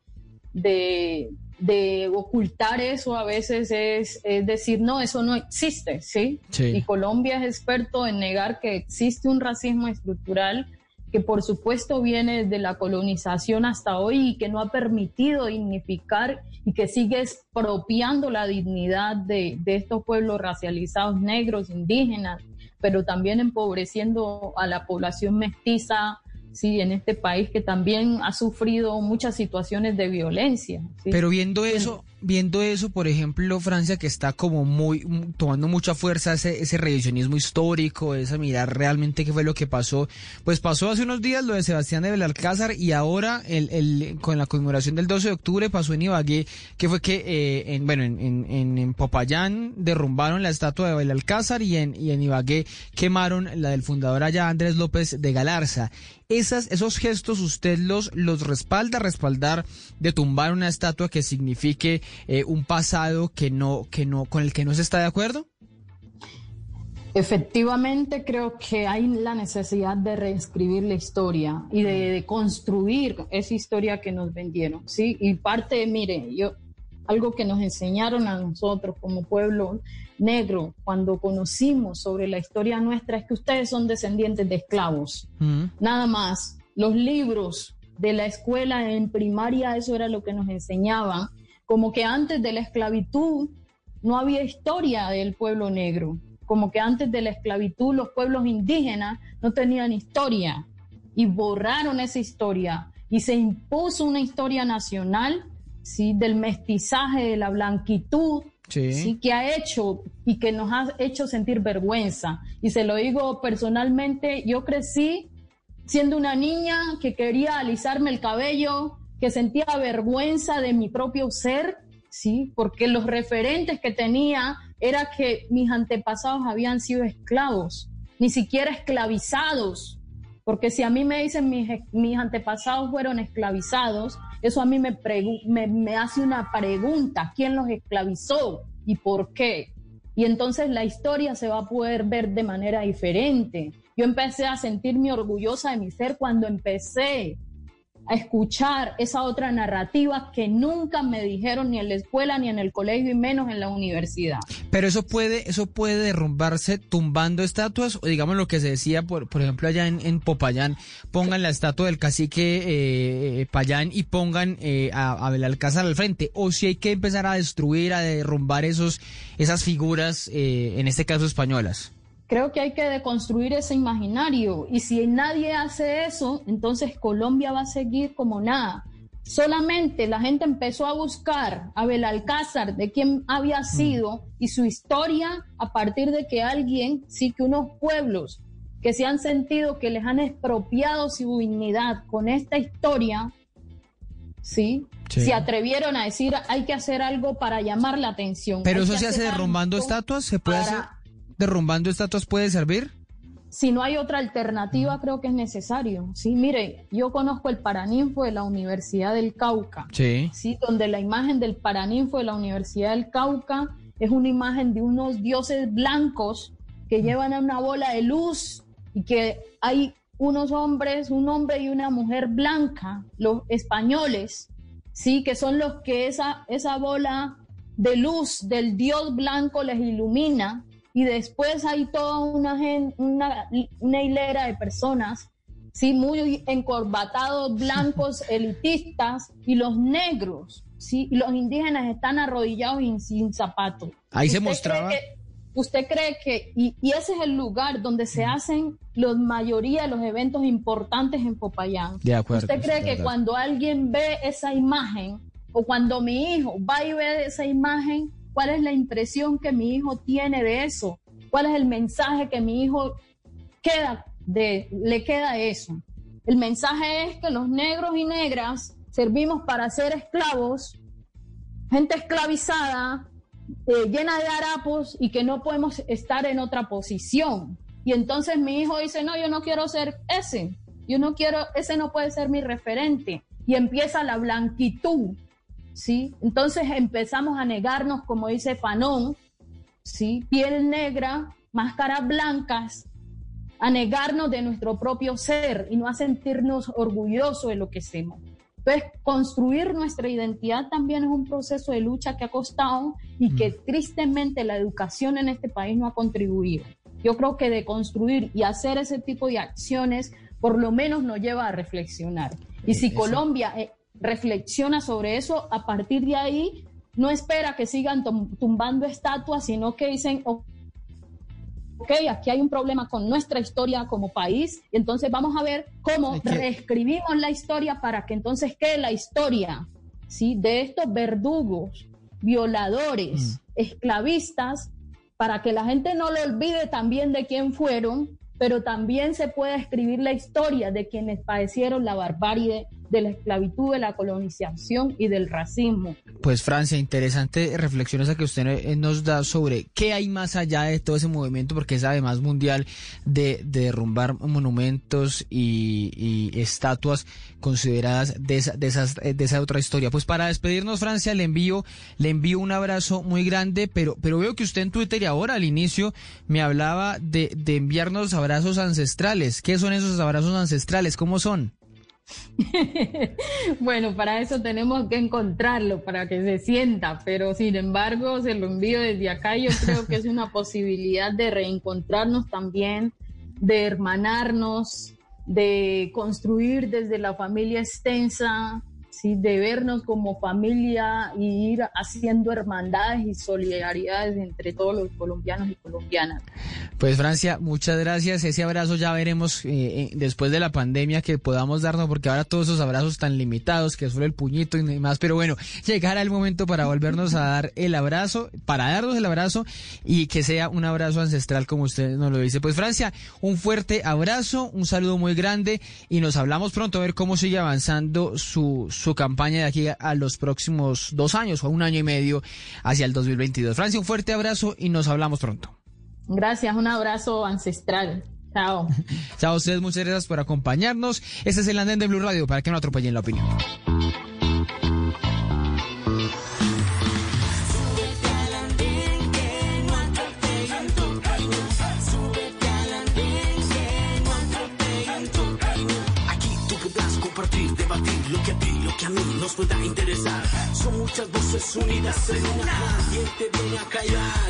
ocultar eso a veces es, decir, no, eso no existe, ¿sí? Y Colombia es experto en negar que existe un racismo estructural que por supuesto viene de la colonización hasta hoy y que no ha permitido dignificar y que sigue expropiando la dignidad de, de estos pueblos racializados negros, indígenas, pero también empobreciendo a la población mestiza, sí, en este país que también ha sufrido muchas situaciones de violencia. Pero viendo eso, viendo eso, por ejemplo, Francia que está como muy tomando mucha fuerza ese, ese revisionismo histórico, esa mirar realmente qué fue lo que pasó, pues pasó hace unos días lo de Sebastián de Belalcázar y ahora el, el, con la conmemoración del 12 de octubre pasó en Ibagué, que fue que eh, en, bueno, en, en, Popayán derrumbaron la estatua de Belalcázar y en, y en Ibagué quemaron la del fundador allá Andrés López de Galarza. Esas, esos gestos usted los, los respalda, respaldar de tumbar una estatua que signifique eh, un pasado que no, que no, con el que no se está de acuerdo? Efectivamente, creo que hay la necesidad de reescribir la historia y de, de, construir esa historia que nos vendieron, ¿sí? Y parte, mire, yo, algo que nos enseñaron a nosotros como pueblo negro cuando conocimos sobre la historia nuestra es que ustedes son descendientes de esclavos, mm. nada más. Los libros de la escuela en primaria, eso era lo que nos enseñaban, como que antes de la esclavitud no había historia del pueblo negro como que antes de la esclavitud los pueblos indígenas no tenían historia y borraron esa historia y se impuso una historia nacional ¿sí? del mestizaje, de la blanquitud, sí. que ha hecho y que nos ha hecho sentir vergüenza. Y se lo digo personalmente, yo crecí siendo una niña que quería alisarme el cabello, que sentía vergüenza de mi propio ser, ¿sí? porque los referentes que tenía era que mis antepasados habían sido esclavos, ni siquiera esclavizados, porque si a mí me dicen mis, mis antepasados fueron esclavizados, eso a mí me, me, me hace una pregunta, ¿quién los esclavizó y por qué? Y entonces la historia se va a poder ver de manera diferente. Yo empecé a sentirme orgullosa de mi ser cuando empecé a escuchar esa otra narrativa que nunca me dijeron ni en la escuela ni en el colegio y menos en la universidad. Pero eso puede, eso puede derrumbarse tumbando estatuas, o digamos lo que se decía, por, por ejemplo, allá en, Popayán, pongan la estatua del cacique eh, Payán y pongan eh, a, a Belalcázar al frente, o si hay que empezar a destruir, a derrumbar esos, esas figuras, eh, en este caso españolas. Creo que hay que deconstruir ese imaginario y si nadie hace eso, entonces Colombia va a seguir como nada. Solamente la gente empezó a buscar a Belalcázar de quién había mm. sido y su historia a partir de que alguien, sí que unos pueblos que se han sentido que les han expropiado su dignidad con esta historia, ¿sí? Se atrevieron a decir hay que hacer algo para llamar la atención. Pero eso se hace derrumbando estatuas, se puede hacer derrumbando estatuas puede servir? Si no hay otra alternativa, creo que es necesario. Sí, mire, yo conozco el Paraninfo de la Universidad del Cauca. Sí. Sí, donde la imagen del Paraninfo de la Universidad del Cauca es una imagen de unos dioses blancos que llevan a una bola de luz y que hay unos hombres, un hombre y una mujer blanca, los españoles, sí, que son los que esa, esa bola de luz del dios blanco les ilumina y después hay toda una, una, una hilera de personas, ¿sí? muy encorbatados, blancos, elitistas, y los negros, ¿sí? los indígenas están arrodillados y sin zapatos. Ahí se mostraba. ¿Usted cree que, y, y, ese es el lugar donde se hacen la mayoría de los eventos importantes en Popayán? De acuerdo. ¿Usted cree que cuando alguien ve esa imagen, o cuando mi hijo va y ve esa imagen, cuál es la impresión que mi hijo tiene de eso, cuál es el mensaje que mi hijo queda le queda eso. El mensaje es que los negros y negras servimos para ser esclavos, gente esclavizada, eh, llena de harapos y que no podemos estar en otra posición. Y entonces mi hijo dice, no, yo no quiero ser ese, yo no quiero, ese no puede ser mi referente. Y empieza la blanquitud, ¿sí? Entonces empezamos a negarnos, como dice Fanón, ¿sí? Piel negra, máscaras blancas, a negarnos de nuestro propio ser y no a sentirnos orgullosos de lo que somos. Entonces, construir nuestra identidad también es un proceso de lucha que ha costado y que mm. tristemente la educación en este país no ha contribuido. Yo creo que de construir y hacer ese tipo de acciones por lo menos nos lleva a reflexionar. Y si Colombia eh, reflexiona sobre eso, a partir de ahí no espera que sigan tumbando estatuas, sino que dicen, ok, aquí hay un problema con nuestra historia como país, y entonces vamos a ver cómo reescribimos la historia para que entonces quede la historia ¿sí? de estos verdugos, violadores, mm. esclavistas, para que la gente no lo olvide también de quién fueron, pero también se pueda escribir la historia de quienes padecieron la barbarie de la esclavitud, de la colonización y del racismo. Pues Francia, interesante reflexiones a que usted eh, nos da sobre qué hay más allá de todo ese movimiento, porque es además mundial de, derrumbar monumentos y, estatuas consideradas de esa, de, esas, de esa otra historia. Pues para despedirnos, Francia, le envío, le envío un abrazo muy grande, pero, pero veo que usted en Twitter y ahora al inicio me hablaba de, de enviarnos abrazos ancestrales. ¿Qué son esos abrazos ancestrales? ¿Cómo son? bueno, para eso tenemos que encontrarlo, para que se sienta, pero sin embargo se lo envío desde acá. Yo creo que es una posibilidad de reencontrarnos también, de hermanarnos, de construir desde la familia extensa ¿sí? de vernos como familia y ir haciendo hermandades y solidaridades entre todos los colombianos y colombianas. Pues Francia, muchas gracias. Ese abrazo ya veremos eh, eh, después de la pandemia que podamos darnos, porque ahora todos esos abrazos tan limitados, que solo el puñito y demás, pero bueno, llegará el momento para volvernos a dar el abrazo, para darnos el abrazo y que sea un abrazo ancestral como usted nos lo dice. Pues Francia, un fuerte abrazo, un saludo muy grande y nos hablamos pronto a ver cómo sigue avanzando su su campaña de aquí a los próximos dos años o un año y medio hacia el 2022. Francia, un fuerte abrazo y nos hablamos pronto. Gracias, un abrazo ancestral. Chao. Chao a ustedes, muchas gracias por acompañarnos. Este es el andén de Blue Radio para que no atropellen la opinión. Nos pueda interesar. Son muchas voces unidas en una. ¿Quién te viene a callar?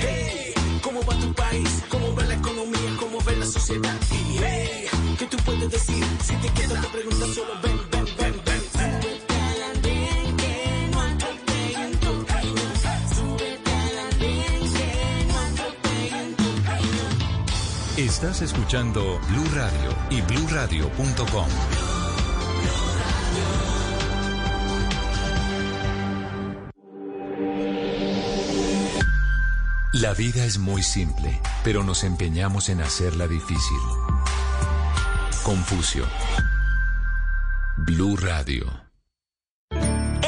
Hey, ¿cómo va tu país? ¿Cómo va la economía? ¿Cómo va la sociedad? Y hey, ¿qué tú puedes decir? Si te quedas te preguntas solo ven, ven, ven, ven. Estás escuchando Blue Radio y bluradio.com. La vida es muy simple, pero nos empeñamos en hacerla difícil. Confucio. Blue Radio.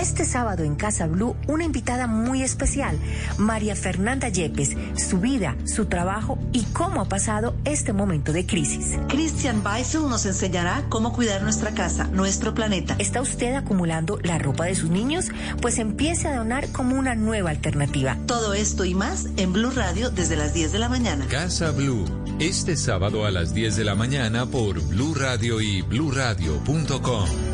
Este sábado en Casa Blue, una invitada muy especial, María Fernanda Yepes, su vida, su trabajo y cómo ha pasado este momento de crisis. Christian Beisel nos enseñará cómo cuidar nuestra casa, nuestro planeta. ¿Está usted acumulando la ropa de sus niños? Pues empiece a donar como una nueva alternativa. Todo esto y más en Blue Radio desde las 10 de la mañana. Casa Blue, este sábado a las 10 de la mañana por Blue Radio y bluradio.com.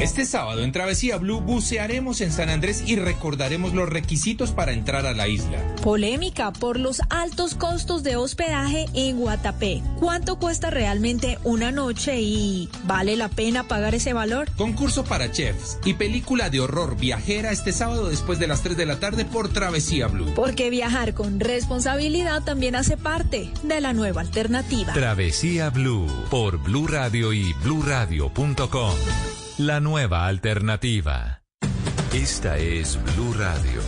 Este sábado en Travesía Blue bucearemos en San Andrés y recordaremos los requisitos para entrar a la isla. Polémica por los altos costos de hospedaje en Guatapé. ¿Cuánto cuesta realmente una noche y vale la pena pagar ese valor? Concurso para chefs y película de horror viajera este sábado después de las 3 de la tarde por Travesía Blue. Porque viajar con responsabilidad también hace parte de la nueva alternativa. Travesía Blue por Blue Radio y bluradio.com. La nueva alternativa. Esta es Blue Radio.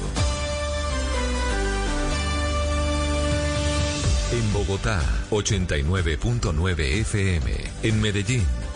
En Bogotá, 89.9 FM. En Medellín.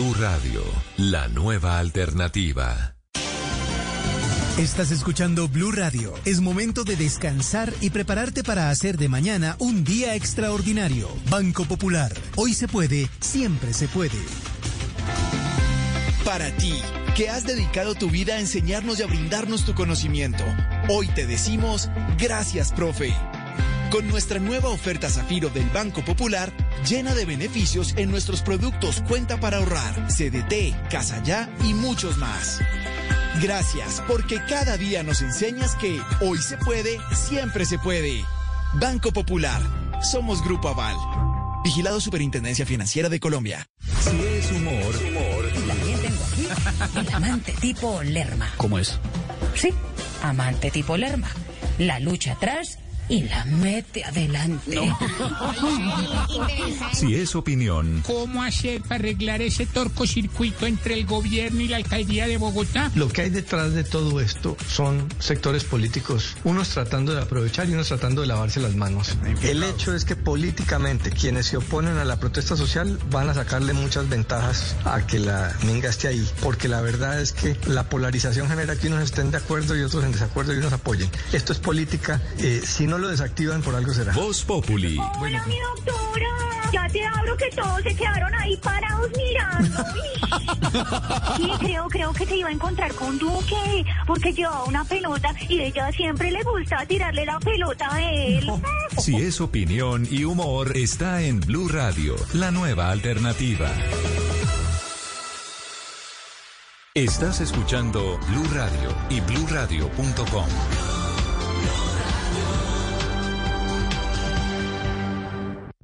Blue Radio, la nueva alternativa. Estás escuchando Blue Radio. Es momento de descansar y prepararte para hacer de mañana un día extraordinario. Banco Popular. Hoy se puede, siempre se puede. Para ti, que has dedicado tu vida a enseñarnos y a brindarnos tu conocimiento, hoy te decimos gracias, profe. Con nuestra nueva oferta Zafiro del Banco Popular, llena de beneficios en nuestros productos Cuenta para ahorrar, CDT, Casa Ya y muchos más. Gracias, porque cada día nos enseñas que hoy se puede, siempre se puede. Banco Popular, somos Grupo Aval. Vigilado Superintendencia Financiera de Colombia. Si es humor, humor. Y también tengo aquí el amante tipo Lerma. ¿Cómo es? Sí, amante tipo Lerma. La lucha atrás y la mete adelante. Si es opinión, ¿Cómo hacer para arreglar ese torcocircuito entre el gobierno y la alcaldía de Bogotá? Lo que hay detrás de todo esto son sectores políticos, unos tratando de aprovechar y unos tratando de lavarse las manos. El hecho es que políticamente quienes se oponen a la protesta social van a sacarle muchas ventajas a que la minga esté ahí, porque la verdad es que la polarización genera que unos estén de acuerdo y otros en desacuerdo y unos apoyen. Esto es política, eh, si no lo desactivan por algo será. Voz Populi. Hola, mi doctora. Ya te abro que todos se quedaron ahí parados mirando. Sí, creo, creo que se iba a encontrar con Duque, porque llevaba una pelota y ella siempre le gusta tirarle la pelota a él. Si es opinión y humor, está en Blue Radio, la nueva alternativa. Estás escuchando Blue Radio y bluradio.com.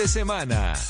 De semana.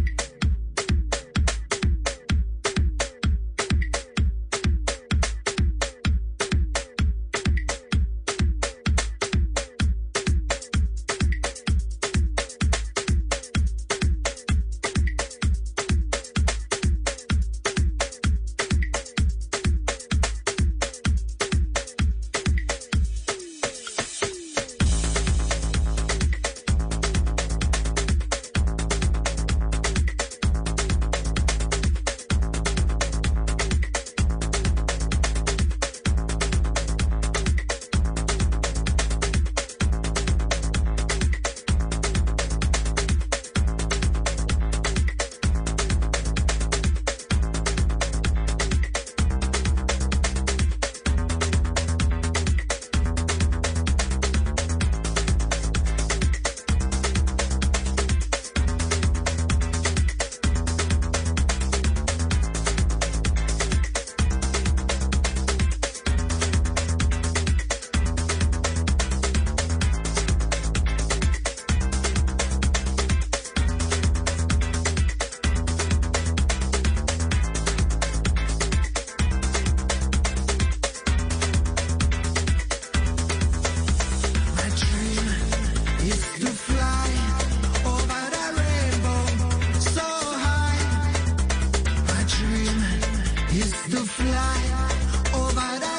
fly over the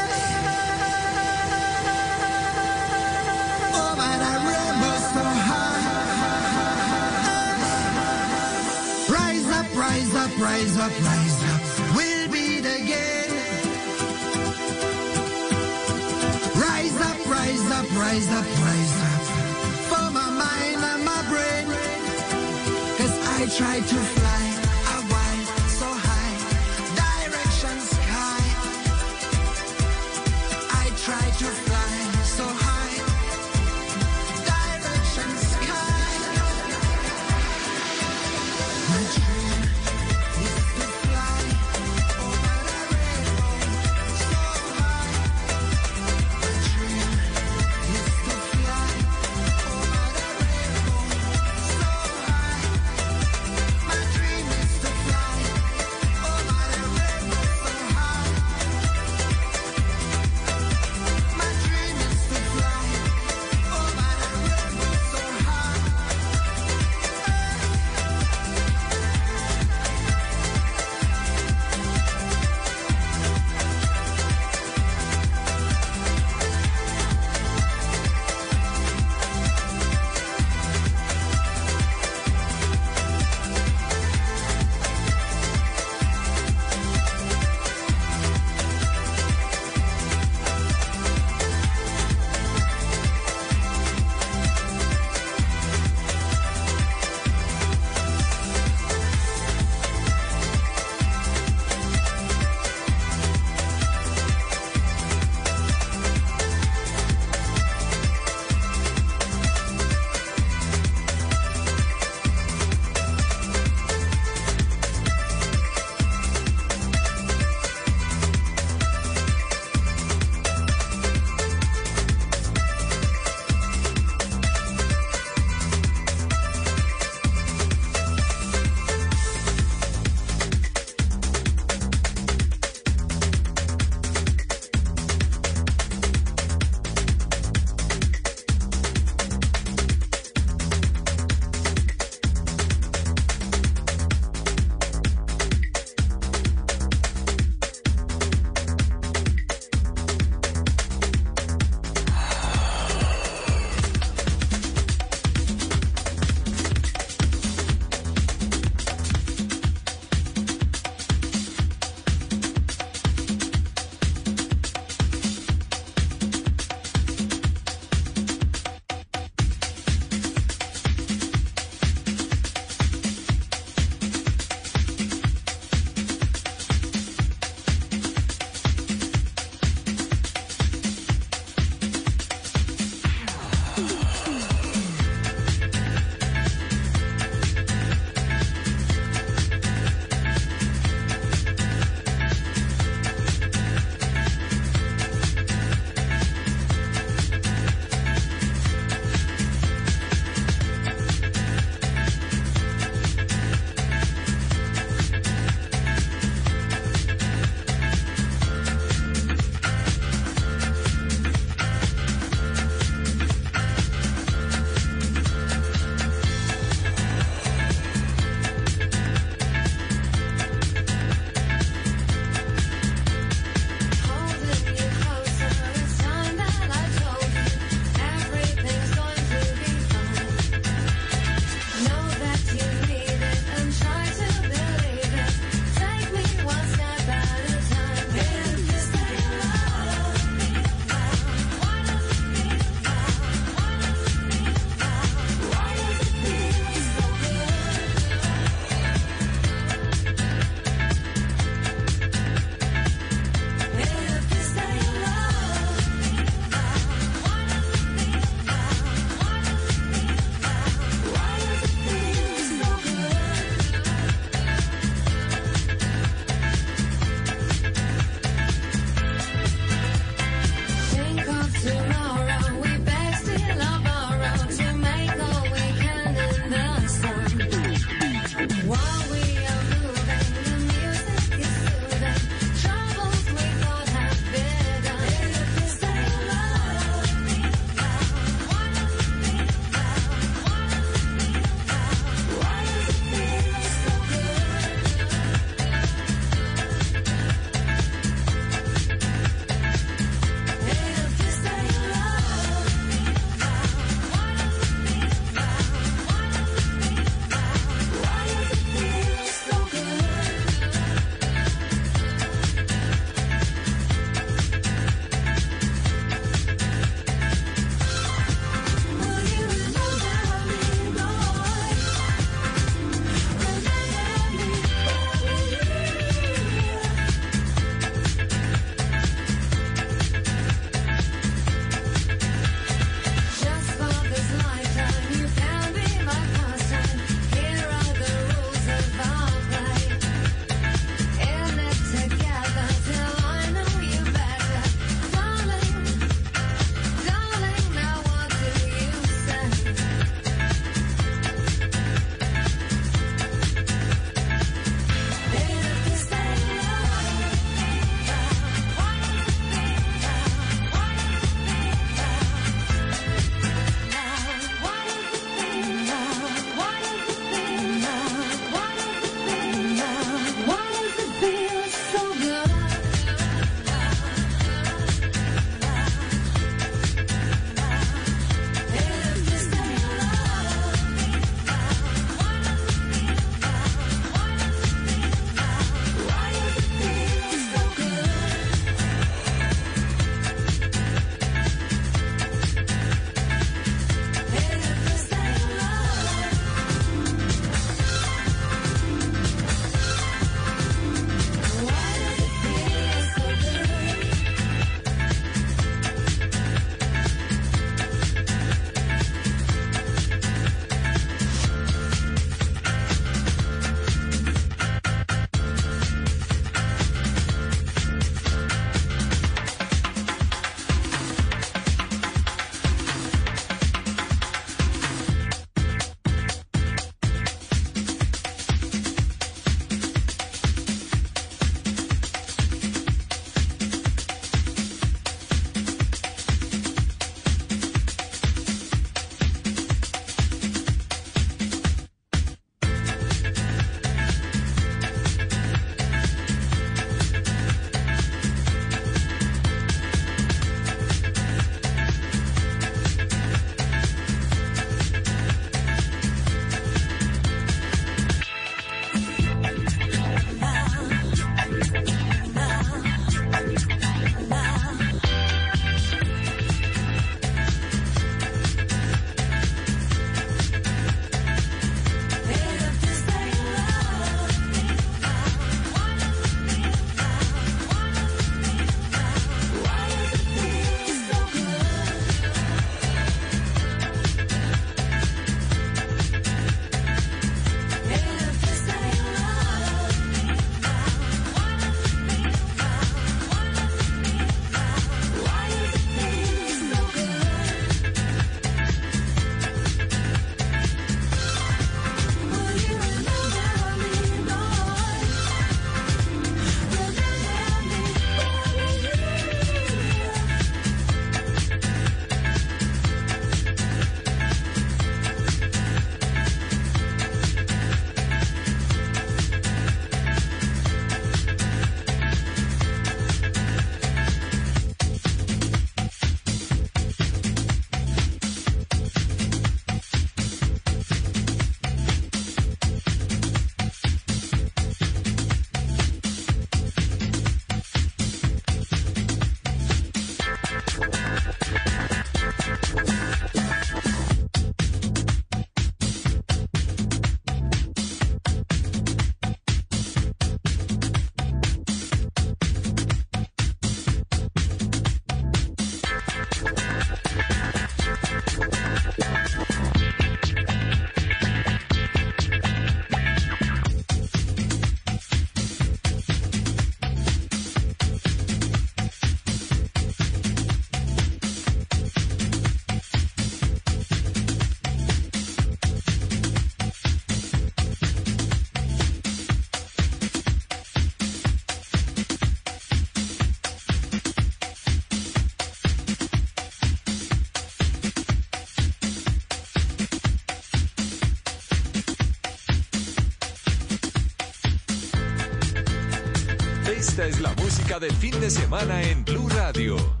del fin de semana en Blue Radio.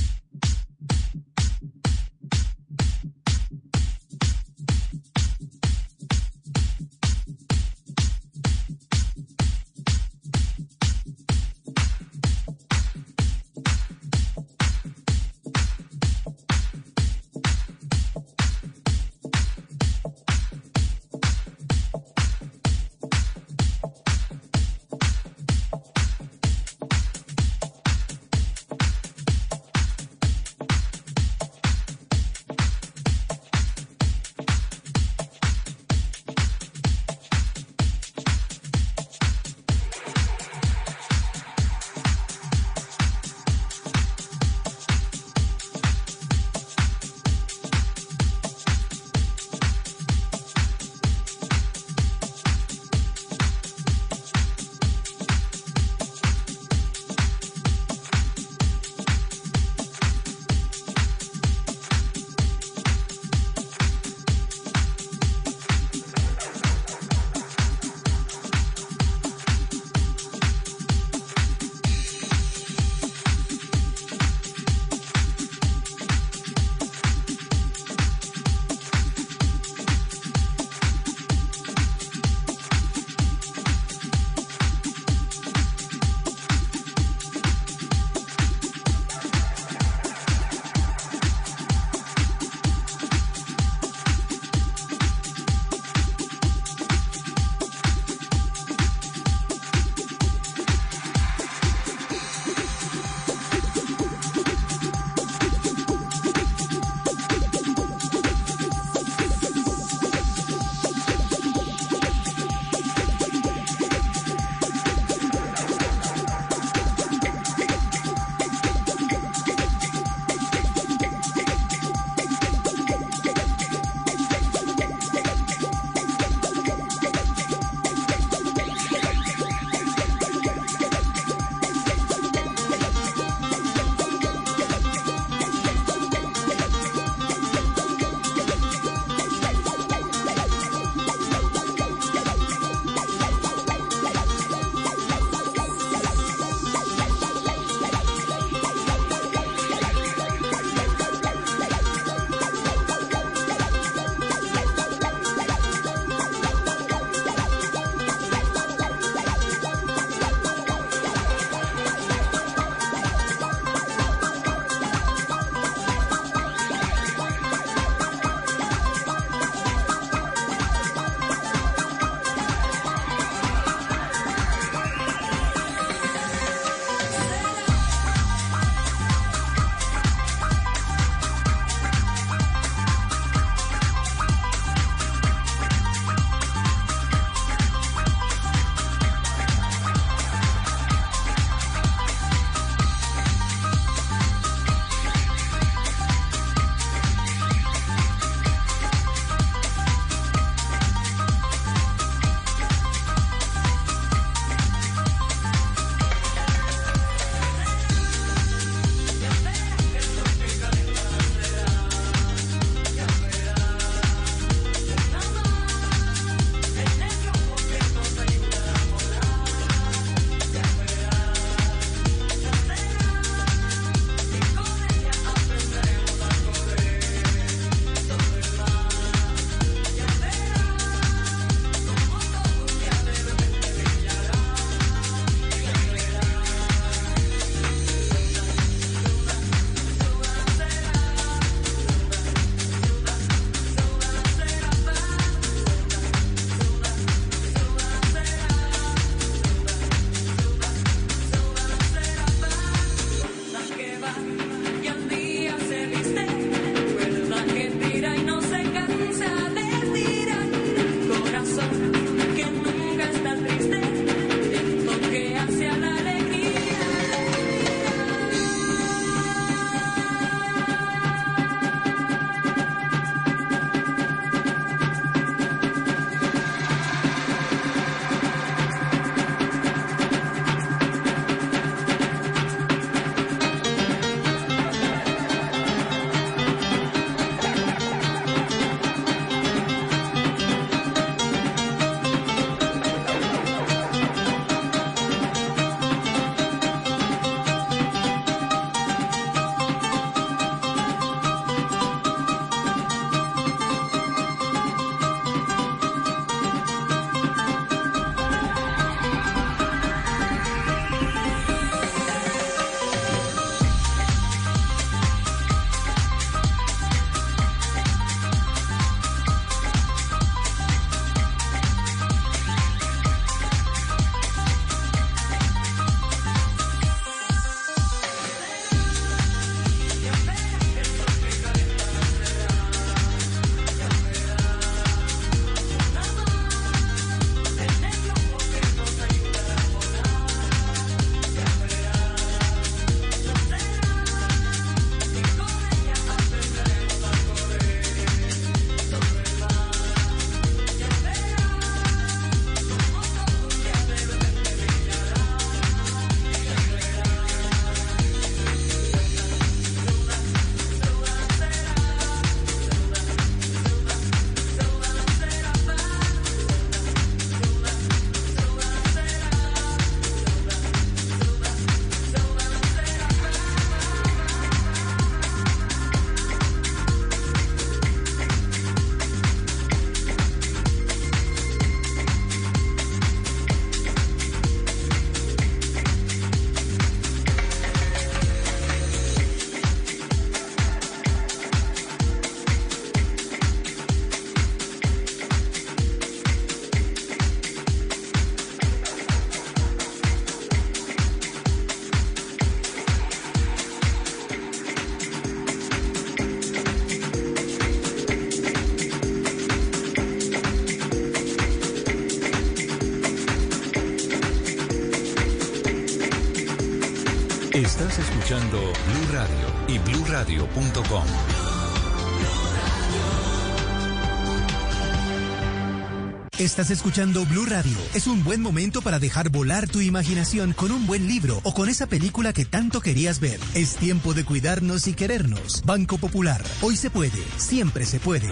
Estás escuchando Blue Radio. Es un buen momento para dejar volar tu imaginación con un buen libro o con esa película que tanto querías ver. Es tiempo de cuidarnos y querernos. Banco Popular. Hoy se puede. Siempre se puede.